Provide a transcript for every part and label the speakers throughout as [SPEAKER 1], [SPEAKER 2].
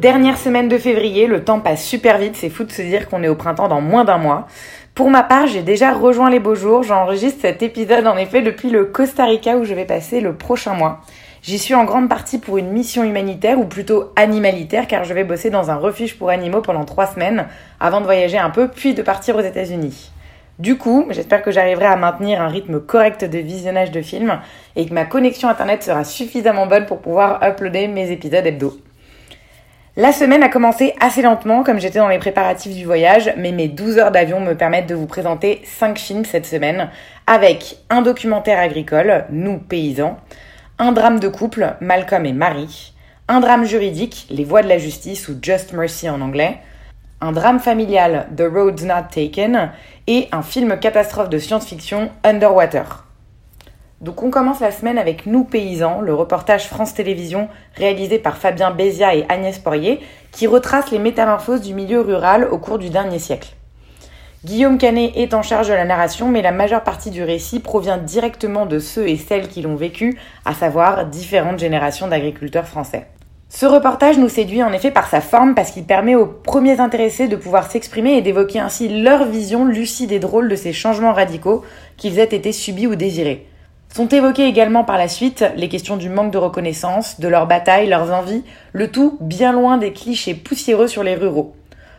[SPEAKER 1] Dernière semaine de février, le temps passe super vite, c'est fou de se dire qu'on est au printemps dans moins d'un mois. Pour ma part, j'ai déjà rejoint les beaux jours, j'enregistre cet épisode en effet depuis le Costa Rica où je vais passer le prochain mois. J'y suis en grande partie pour une mission humanitaire ou plutôt animalitaire car je vais bosser dans un refuge pour animaux pendant trois semaines avant de voyager un peu puis de partir aux États-Unis. Du coup, j'espère que j'arriverai à maintenir un rythme correct de visionnage de films et que ma connexion internet sera suffisamment bonne pour pouvoir uploader mes épisodes hebdo. La semaine a commencé assez lentement comme j'étais dans les préparatifs du voyage, mais mes 12 heures d'avion me permettent de vous présenter 5 films cette semaine avec un documentaire agricole, Nous paysans, un drame de couple, Malcolm et Marie, un drame juridique, Les voies de la justice ou Just Mercy en anglais, un drame familial, The Roads Not Taken, et un film catastrophe de science-fiction, Underwater. Donc on commence la semaine avec Nous paysans, le reportage France Télévisions réalisé par Fabien Bézia et Agnès Poirier, qui retrace les métamorphoses du milieu rural au cours du dernier siècle. Guillaume Canet est en charge de la narration, mais la majeure partie du récit provient directement de ceux et celles qui l'ont vécu, à savoir différentes générations d'agriculteurs français. Ce reportage nous séduit en effet par sa forme parce qu'il permet aux premiers intéressés de pouvoir s'exprimer et d'évoquer ainsi leur vision lucide et drôle de ces changements radicaux qu'ils aient été subis ou désirés. Sont évoquées également par la suite les questions du manque de reconnaissance, de leurs batailles, leurs envies, le tout bien loin des clichés poussiéreux sur les ruraux.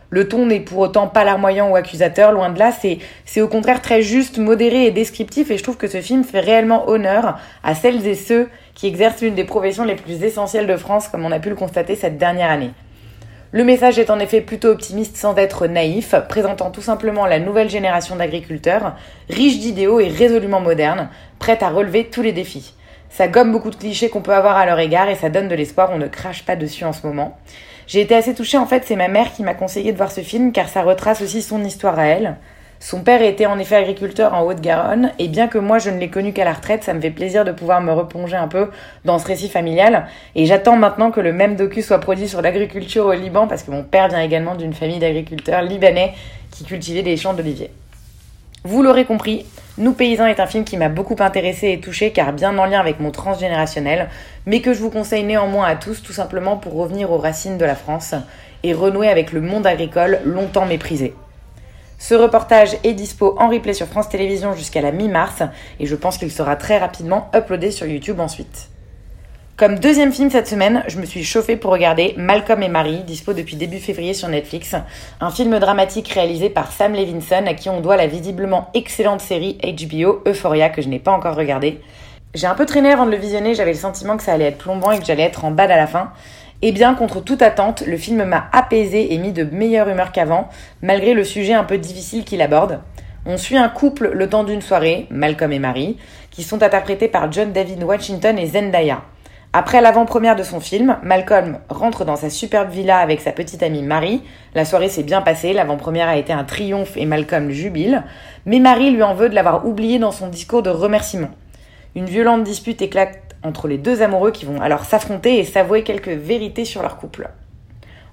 [SPEAKER 1] Le ton n'est pour autant pas larmoyant ou accusateur, loin de là, c'est, au contraire très juste, modéré et descriptif, et je trouve que ce film fait réellement honneur à celles et ceux qui exercent l'une des professions les plus essentielles de France, comme on a pu le constater cette dernière année. Le message est en effet plutôt optimiste sans être naïf, présentant tout simplement la nouvelle génération d'agriculteurs, riche d'idéaux et résolument modernes, prête à relever tous les défis. Ça gomme beaucoup de clichés qu'on peut avoir à leur égard et ça donne de l'espoir, on ne crache pas dessus en ce moment. J'ai été assez touchée en fait, c'est ma mère qui m'a conseillé de voir ce film car ça retrace aussi son histoire à elle. Son père était en effet agriculteur en Haute-Garonne, et bien que moi je ne l'ai connu qu'à la retraite, ça me fait plaisir de pouvoir me replonger un peu dans ce récit familial. Et j'attends maintenant que le même docu soit produit sur l'agriculture au Liban, parce que mon père vient également d'une famille d'agriculteurs libanais qui cultivaient des champs d'oliviers. Vous l'aurez compris, Nous Paysans est un film qui m'a beaucoup intéressé et touché car bien en lien avec mon transgénérationnel, mais que je vous conseille néanmoins à tous tout simplement pour revenir aux racines de la France et renouer avec le monde agricole longtemps méprisé. Ce reportage est dispo en replay sur France Télévisions jusqu'à la mi-mars et je pense qu'il sera très rapidement uploadé sur YouTube ensuite. Comme deuxième film cette semaine, je me suis chauffée pour regarder Malcolm et Marie, dispo depuis début février sur Netflix, un film dramatique réalisé par Sam Levinson à qui on doit la visiblement excellente série HBO Euphoria que je n'ai pas encore regardée. J'ai un peu traîné avant de le visionner, j'avais le sentiment que ça allait être plombant et que j'allais être en bad à la fin. Et bien, contre toute attente, le film m'a apaisé et mis de meilleure humeur qu'avant, malgré le sujet un peu difficile qu'il aborde. On suit un couple le temps d'une soirée, Malcolm et Marie, qui sont interprétés par John David Washington et Zendaya. Après l'avant-première de son film, Malcolm rentre dans sa superbe villa avec sa petite amie Marie. La soirée s'est bien passée, l'avant-première a été un triomphe et Malcolm jubile, mais Marie lui en veut de l'avoir oublié dans son discours de remerciement. Une violente dispute éclate entre les deux amoureux qui vont alors s'affronter et s'avouer quelques vérités sur leur couple.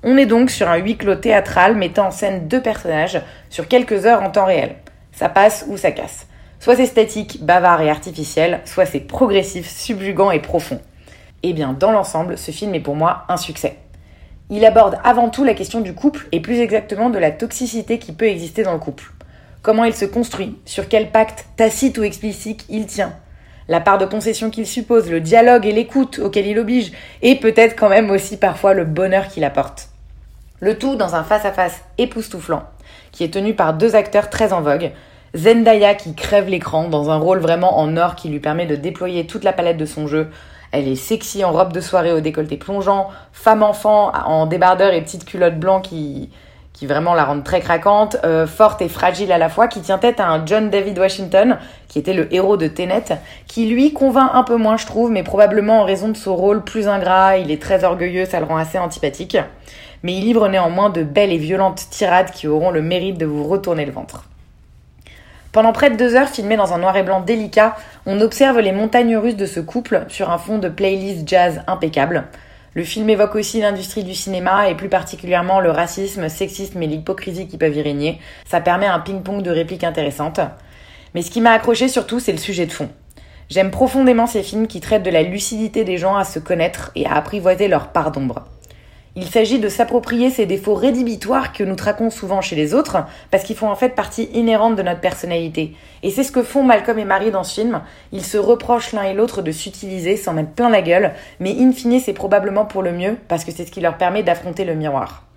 [SPEAKER 1] On est donc sur un huis clos théâtral mettant en scène deux personnages sur quelques heures en temps réel. Ça passe ou ça casse. Soit c'est statique, bavard et artificiel, soit c'est progressif, subjugant et profond. Eh bien, dans l'ensemble, ce film est pour moi un succès. Il aborde avant tout la question du couple et plus exactement de la toxicité qui peut exister dans le couple. Comment il se construit, sur quel pacte, tacite ou explicite, il tient, la part de concession qu'il suppose, le dialogue et l'écoute auquel il oblige, et peut-être quand même aussi parfois le bonheur qu'il apporte. Le tout dans un face-à-face époustouflant, qui est tenu par deux acteurs très en vogue. Zendaya qui crève l'écran dans un rôle vraiment en or qui lui permet de déployer toute la palette de son jeu. Elle est sexy en robe de soirée au décolleté plongeant, femme-enfant en débardeur et petite culotte blanc qui, qui vraiment la rendent très craquante, euh, forte et fragile à la fois, qui tient tête à un John David Washington, qui était le héros de Tenet, qui lui convainc un peu moins, je trouve, mais probablement en raison de son rôle plus ingrat, il est très orgueilleux, ça le rend assez antipathique. Mais il livre néanmoins de belles et violentes tirades qui auront le mérite de vous retourner le ventre. Pendant près de deux heures, filmées dans un noir et blanc délicat, on observe les montagnes russes de ce couple sur un fond de playlist jazz impeccable. Le film évoque aussi l'industrie du cinéma et plus particulièrement le racisme, sexisme et l'hypocrisie qui peuvent y régner. Ça permet un ping-pong de répliques intéressantes. Mais ce qui m'a accroché surtout, c'est le sujet de fond. J'aime profondément ces films qui traitent de la lucidité des gens à se connaître et à apprivoiser leur part d'ombre. Il s'agit de s'approprier ces défauts rédhibitoires que nous traquons souvent chez les autres, parce qu'ils font en fait partie inhérente de notre personnalité. Et c'est ce que font Malcolm et Marie dans ce film. Ils se reprochent l'un et l'autre de s'utiliser, s'en mettre plein la gueule, mais in fine c'est probablement pour le mieux, parce que c'est ce qui leur permet d'affronter le miroir.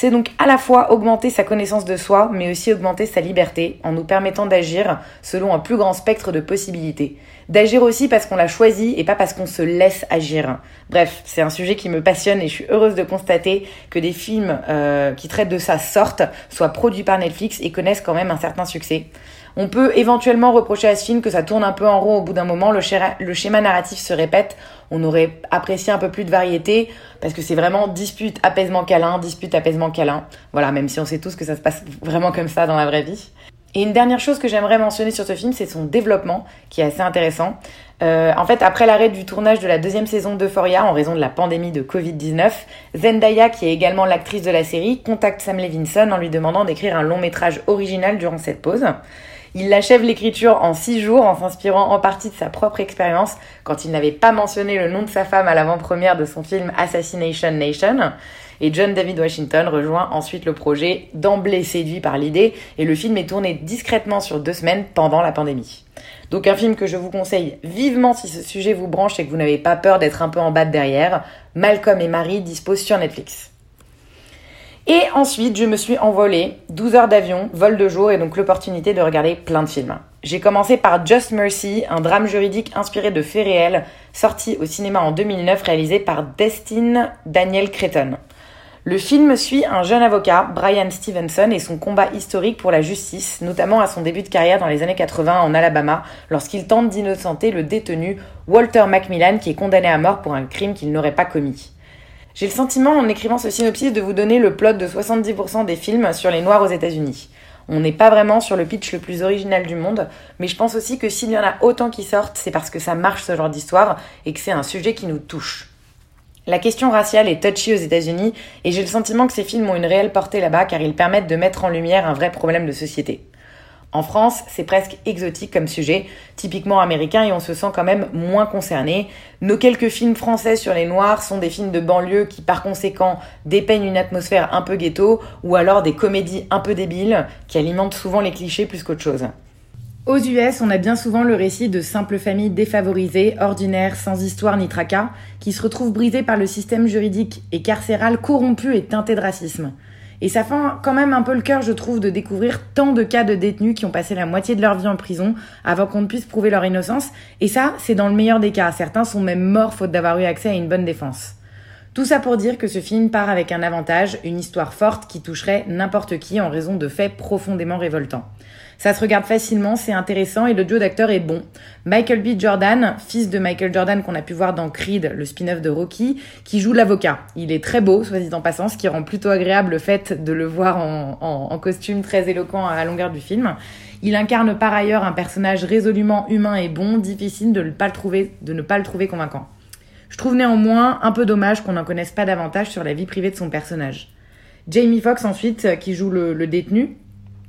[SPEAKER 1] C'est donc à la fois augmenter sa connaissance de soi, mais aussi augmenter sa liberté, en nous permettant d'agir selon un plus grand spectre de possibilités. D'agir aussi parce qu'on l'a choisi et pas parce qu'on se laisse agir. Bref, c'est un sujet qui me passionne et je suis heureuse de constater que des films euh, qui traitent de sa sorte soient produits par Netflix et connaissent quand même un certain succès. On peut éventuellement reprocher à ce film que ça tourne un peu en rond au bout d'un moment, le, schéma narratif se répète, on aurait apprécié un peu plus de variété, parce que c'est vraiment dispute, apaisement, câlin, dispute, apaisement, câlin. Voilà, même si on sait tous que ça se passe vraiment comme ça dans la vraie vie. Et une dernière chose que j'aimerais mentionner sur ce film, c'est son développement, qui est assez intéressant. Euh, en fait, après l'arrêt du tournage de la deuxième saison d'Euphoria en raison de la pandémie de Covid-19, Zendaya, qui est également l'actrice de la série, contacte Sam Levinson en lui demandant d'écrire un long métrage original durant cette pause. Il achève l'écriture en six jours en s'inspirant en partie de sa propre expérience quand il n'avait pas mentionné le nom de sa femme à l'avant-première de son film Assassination Nation. Et John David Washington rejoint ensuite le projet, d'emblée séduit par l'idée, et le film est tourné discrètement sur deux semaines pendant la pandémie. Donc un film que je vous conseille vivement si ce sujet vous branche et que vous n'avez pas peur d'être un peu en bas de derrière. Malcolm et Marie disposent sur Netflix. Et ensuite, je me suis envolée, 12 heures d'avion, vol de jour et donc l'opportunité de regarder plein de films. J'ai commencé par Just Mercy, un drame juridique inspiré de faits réels, sorti au cinéma en 2009, réalisé par Destin Daniel Cretton. Le film suit un jeune avocat, Brian Stevenson, et son combat historique pour la justice, notamment à son début de carrière dans les années 80 en Alabama, lorsqu'il tente d'innocenter le détenu Walter Macmillan qui est condamné à mort pour un crime qu'il n'aurait pas commis. J'ai le sentiment, en écrivant ce synopsis, de vous donner le plot de 70% des films sur les Noirs aux États-Unis. On n'est pas vraiment sur le pitch le plus original du monde, mais je pense aussi que s'il y en a autant qui sortent, c'est parce que ça marche ce genre d'histoire et que c'est un sujet qui nous touche. La question raciale est touchy aux États-Unis et j'ai le sentiment que ces films ont une réelle portée là-bas car ils permettent de mettre en lumière un vrai problème de société. En France, c'est presque exotique comme sujet, typiquement américain, et on se sent quand même moins concerné. Nos quelques films français sur les Noirs sont des films de banlieue qui, par conséquent, dépeignent une atmosphère un peu ghetto, ou alors des comédies un peu débiles qui alimentent souvent les clichés plus qu'autre chose. Aux US, on a bien souvent le récit de simples familles défavorisées, ordinaires, sans histoire ni tracas, qui se retrouvent brisées par le système juridique et carcéral corrompu et teinté de racisme. Et ça fait quand même un peu le cœur, je trouve, de découvrir tant de cas de détenus qui ont passé la moitié de leur vie en prison avant qu'on ne puisse prouver leur innocence. Et ça, c'est dans le meilleur des cas. Certains sont même morts faute d'avoir eu accès à une bonne défense. Tout ça pour dire que ce film part avec un avantage, une histoire forte qui toucherait n'importe qui en raison de faits profondément révoltants. Ça se regarde facilement, c'est intéressant et le duo d'acteurs est bon. Michael B. Jordan, fils de Michael Jordan qu'on a pu voir dans Creed, le spin-off de Rocky, qui joue l'avocat. Il est très beau, soit dit en passant, ce qui rend plutôt agréable le fait de le voir en, costume très éloquent à la longueur du film. Il incarne par ailleurs un personnage résolument humain et bon, difficile de ne pas le trouver, de ne pas le trouver convaincant. Je trouve néanmoins un peu dommage qu'on n'en connaisse pas davantage sur la vie privée de son personnage. Jamie Foxx ensuite, qui joue le détenu,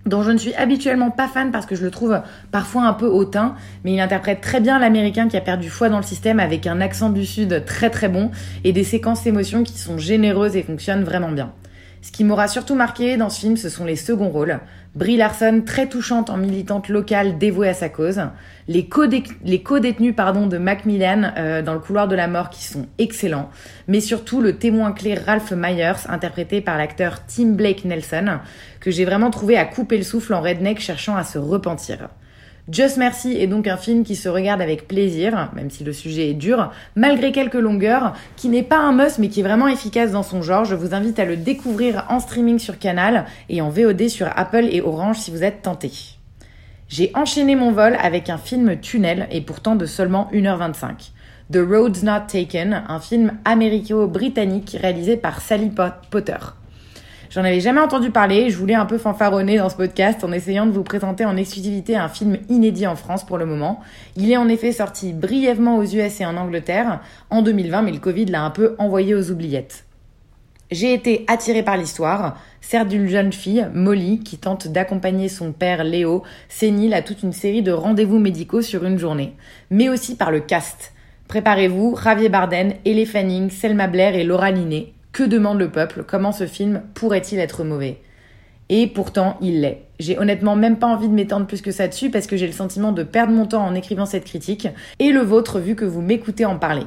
[SPEAKER 1] dont je ne suis habituellement pas fan parce que je le trouve parfois un peu hautain, mais il interprète très bien l'américain qui a perdu foi dans le système avec un accent du sud très très bon et des séquences d'émotions qui sont généreuses et fonctionnent vraiment bien. Ce qui m'aura surtout marqué dans ce film, ce sont les seconds rôles. Brie Larson, très touchante en militante locale dévouée à sa cause. Les co-détenus pardon, de Macmillan euh, dans le couloir de la mort qui sont excellents. Mais surtout le témoin clé Ralph Myers, interprété par l'acteur Tim Blake Nelson, que j'ai vraiment trouvé à couper le souffle en redneck cherchant à se repentir. Just Mercy est donc un film qui se regarde avec plaisir, même si le sujet est dur, malgré quelques longueurs, qui n'est pas un must mais qui est vraiment efficace dans son genre. Je vous invite à le découvrir en streaming sur Canal et en VOD sur Apple et Orange si vous êtes tenté. J'ai enchaîné mon vol avec un film tunnel et pourtant de seulement 1h25. The Road's Not Taken, un film américo-britannique réalisé par Sally Potter. J'en avais jamais entendu parler, je voulais un peu fanfaronner dans ce podcast en essayant de vous présenter en exclusivité un film inédit en France pour le moment. Il est en effet sorti brièvement aux US et en Angleterre en 2020, mais le Covid l'a un peu envoyé aux oubliettes. J'ai été attirée par l'histoire, certes d'une jeune fille, Molly, qui tente d'accompagner son père Léo, sénile à toute une série de rendez-vous médicaux sur une journée, mais aussi par le cast. Préparez-vous, Javier Barden, Elle Fanning, Selma Blair et Laura Linney, que demande le peuple? Comment ce film pourrait-il être mauvais? Et pourtant, il l'est. J'ai honnêtement même pas envie de m'étendre plus que ça dessus parce que j'ai le sentiment de perdre mon temps en écrivant cette critique et le vôtre vu que vous m'écoutez en parler.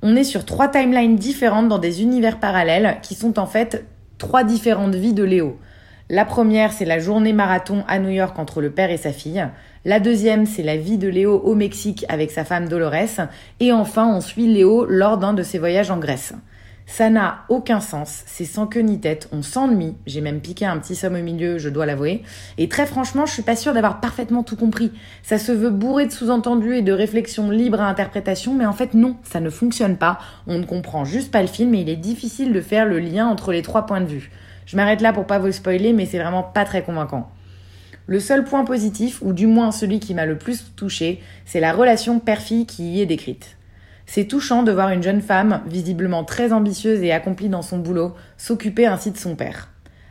[SPEAKER 1] On est sur trois timelines différentes dans des univers parallèles qui sont en fait trois différentes vies de Léo. La première, c'est la journée marathon à New York entre le père et sa fille. La deuxième, c'est la vie de Léo au Mexique avec sa femme Dolores. Et enfin, on suit Léo lors d'un de ses voyages en Grèce. Ça n'a aucun sens, c'est sans queue ni tête, on s'ennuie, j'ai même piqué un petit somme au milieu, je dois l'avouer, et très franchement, je suis pas sûre d'avoir parfaitement tout compris. Ça se veut bourré de sous-entendus et de réflexions libres à interprétation, mais en fait non, ça ne fonctionne pas, on ne comprend juste pas le film et il est difficile de faire le lien entre les trois points de vue. Je m'arrête là pour pas vous spoiler, mais c'est vraiment pas très convaincant. Le seul point positif, ou du moins celui qui m'a le plus touché, c'est la relation père-fille qui y est décrite. C'est touchant de voir une jeune femme, visiblement très ambitieuse et accomplie dans son boulot, s'occuper ainsi de son père.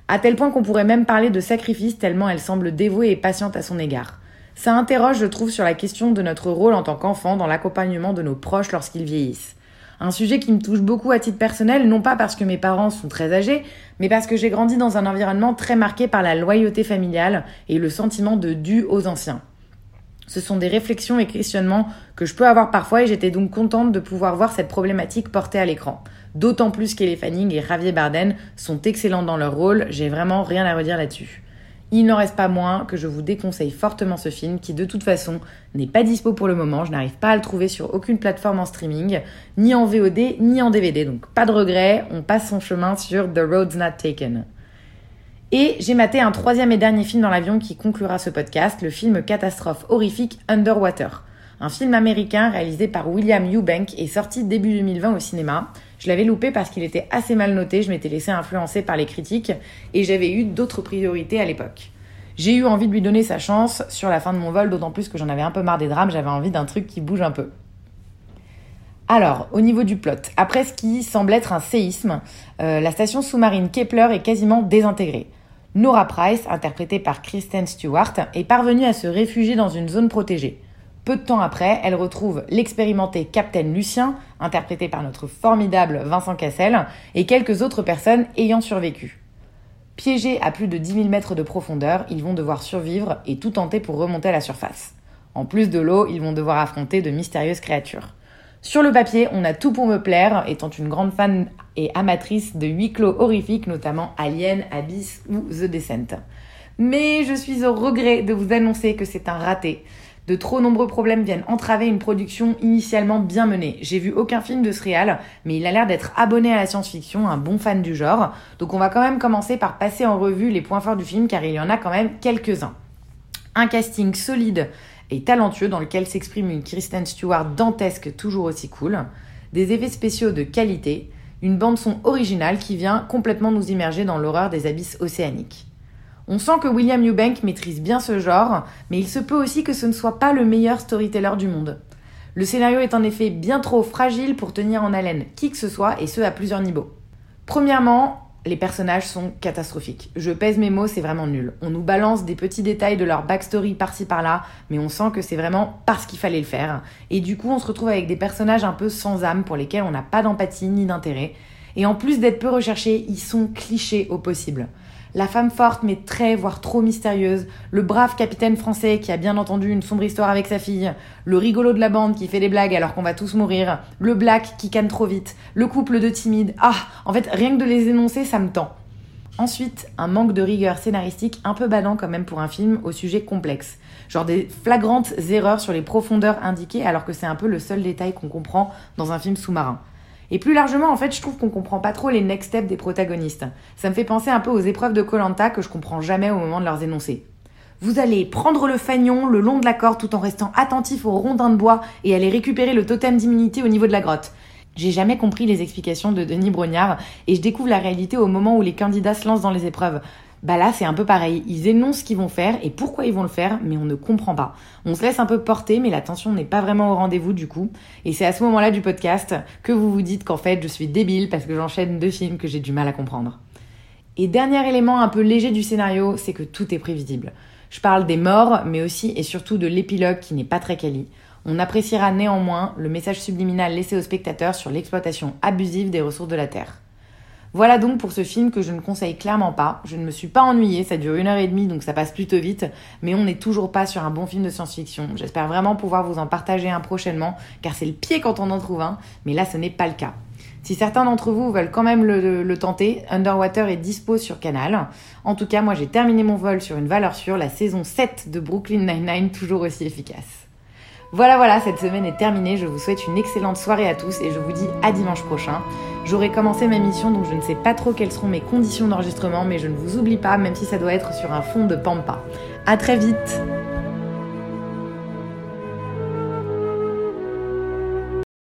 [SPEAKER 1] À tel point qu'on pourrait même parler de sacrifice tellement elle semble dévouée et patiente à son égard. Ça interroge, je trouve, sur la question de notre rôle en tant qu'enfant dans l'accompagnement de nos proches lorsqu'ils vieillissent. Un sujet qui me touche beaucoup à titre personnel, non pas parce que mes parents sont très âgés, mais parce que j'ai grandi dans un environnement très marqué par la loyauté familiale et le sentiment de dû aux anciens. Ce sont des réflexions et questionnements que je peux avoir parfois et j'étais donc contente de pouvoir voir cette problématique portée à l'écran. D'autant plus qu'Elle Fanning et Javier Barden sont excellents dans leur rôle, j'ai vraiment rien à redire là-dessus. Il n'en reste pas moins que je vous déconseille fortement ce film qui de toute façon n'est pas dispo pour le moment, je n'arrive pas à le trouver sur aucune plateforme en streaming, ni en VOD, ni en DVD, donc pas de regret, on passe son chemin sur The Road's Not Taken. Et j'ai maté un troisième et dernier film dans l'avion qui conclura ce podcast, le film catastrophe horrifique Underwater. Un film américain réalisé par William Eubank et sorti début 2020 au cinéma. Je l'avais loupé parce qu'il était assez mal noté, je m'étais laissé influencer par les critiques et j'avais eu d'autres priorités à l'époque. J'ai eu envie de lui donner sa chance sur la fin de mon vol, d'autant plus que j'en avais un peu marre des drames, j'avais envie d'un truc qui bouge un peu. Alors, au niveau du plot, après ce qui semble être un séisme, euh, la station sous-marine Kepler est quasiment désintégrée. Nora Price, interprétée par Kristen Stewart, est parvenue à se réfugier dans une zone protégée. Peu de temps après, elle retrouve l'expérimenté Captain Lucien, interprété par notre formidable Vincent Cassel, et quelques autres personnes ayant survécu. Piégés à plus de 10 000 mètres de profondeur, ils vont devoir survivre et tout tenter pour remonter à la surface. En plus de l'eau, ils vont devoir affronter de mystérieuses créatures. Sur le papier, on a tout pour me plaire, étant une grande fan et amatrice de huis clos horrifiques, notamment Alien, Abyss ou The Descent. Mais je suis au regret de vous annoncer que c'est un raté. De trop nombreux problèmes viennent entraver une production initialement bien menée. J'ai vu aucun film de ce mais il a l'air d'être abonné à la science-fiction, un bon fan du genre. Donc on va quand même commencer par passer en revue les points forts du film car il y en a quand même quelques-uns. Un casting solide et talentueux dans lequel s'exprime une Kristen Stewart dantesque toujours aussi cool, des effets spéciaux de qualité, une bande son originale qui vient complètement nous immerger dans l'horreur des abysses océaniques. On sent que William Eubank maîtrise bien ce genre, mais il se peut aussi que ce ne soit pas le meilleur storyteller du monde. Le scénario est en effet bien trop fragile pour tenir en haleine qui que ce soit, et ce à plusieurs niveaux. Premièrement, les personnages sont catastrophiques. Je pèse mes mots, c'est vraiment nul. On nous balance des petits détails de leur backstory par-ci par-là, mais on sent que c'est vraiment parce qu'il fallait le faire. Et du coup, on se retrouve avec des personnages un peu sans âme pour lesquels on n'a pas d'empathie ni d'intérêt. Et en plus d'être peu recherchés, ils sont clichés au possible la femme forte mais très, voire trop mystérieuse, le brave capitaine français qui a bien entendu une sombre histoire avec sa fille, le rigolo de la bande qui fait des blagues alors qu'on va tous mourir, le black qui canne trop vite, le couple de timides. Ah, en fait, rien que de les énoncer, ça me tend. Ensuite, un manque de rigueur scénaristique un peu badant quand même pour un film au sujet complexe. Genre des flagrantes erreurs sur les profondeurs indiquées alors que c'est un peu le seul détail qu'on comprend dans un film sous-marin. Et plus largement, en fait, je trouve qu'on comprend pas trop les next steps des protagonistes. Ça me fait penser un peu aux épreuves de Colanta que je comprends jamais au moment de leurs énoncés. Vous allez prendre le fagnon le long de la corde tout en restant attentif aux rondins de bois et aller récupérer le totem d'immunité au niveau de la grotte. J'ai jamais compris les explications de Denis Brognard et je découvre la réalité au moment où les candidats se lancent dans les épreuves. Bah là, c'est un peu pareil. Ils énoncent ce qu'ils vont faire et pourquoi ils vont le faire, mais on ne comprend pas. On se laisse un peu porter, mais l'attention n'est pas vraiment au rendez-vous du coup. Et c'est à ce moment-là du podcast que vous vous dites qu'en fait, je suis débile parce que j'enchaîne deux films que j'ai du mal à comprendre. Et dernier élément un peu léger du scénario, c'est que tout est prévisible. Je parle des morts, mais aussi et surtout de l'épilogue qui n'est pas très quali. On appréciera néanmoins le message subliminal laissé au spectateur sur l'exploitation abusive des ressources de la Terre. Voilà donc pour ce film que je ne conseille clairement pas. Je ne me suis pas ennuyée, ça dure une heure et demie donc ça passe plutôt vite, mais on n'est toujours pas sur un bon film de science-fiction. J'espère vraiment pouvoir vous en partager un prochainement, car c'est le pied quand on en trouve un, mais là ce n'est pas le cas. Si certains d'entre vous veulent quand même le, tenter, Underwater est dispo sur Canal. En tout cas, moi j'ai terminé mon vol sur une valeur sûre, la saison 7 de Brooklyn Nine-Nine, toujours aussi efficace. Voilà, voilà, cette semaine est terminée. Je vous souhaite une excellente soirée à tous et je vous dis à dimanche prochain. J'aurai commencé ma mission donc je ne sais pas trop quelles seront mes conditions d'enregistrement, mais je ne vous oublie pas, même si ça doit être sur un fond de pampa. À très vite!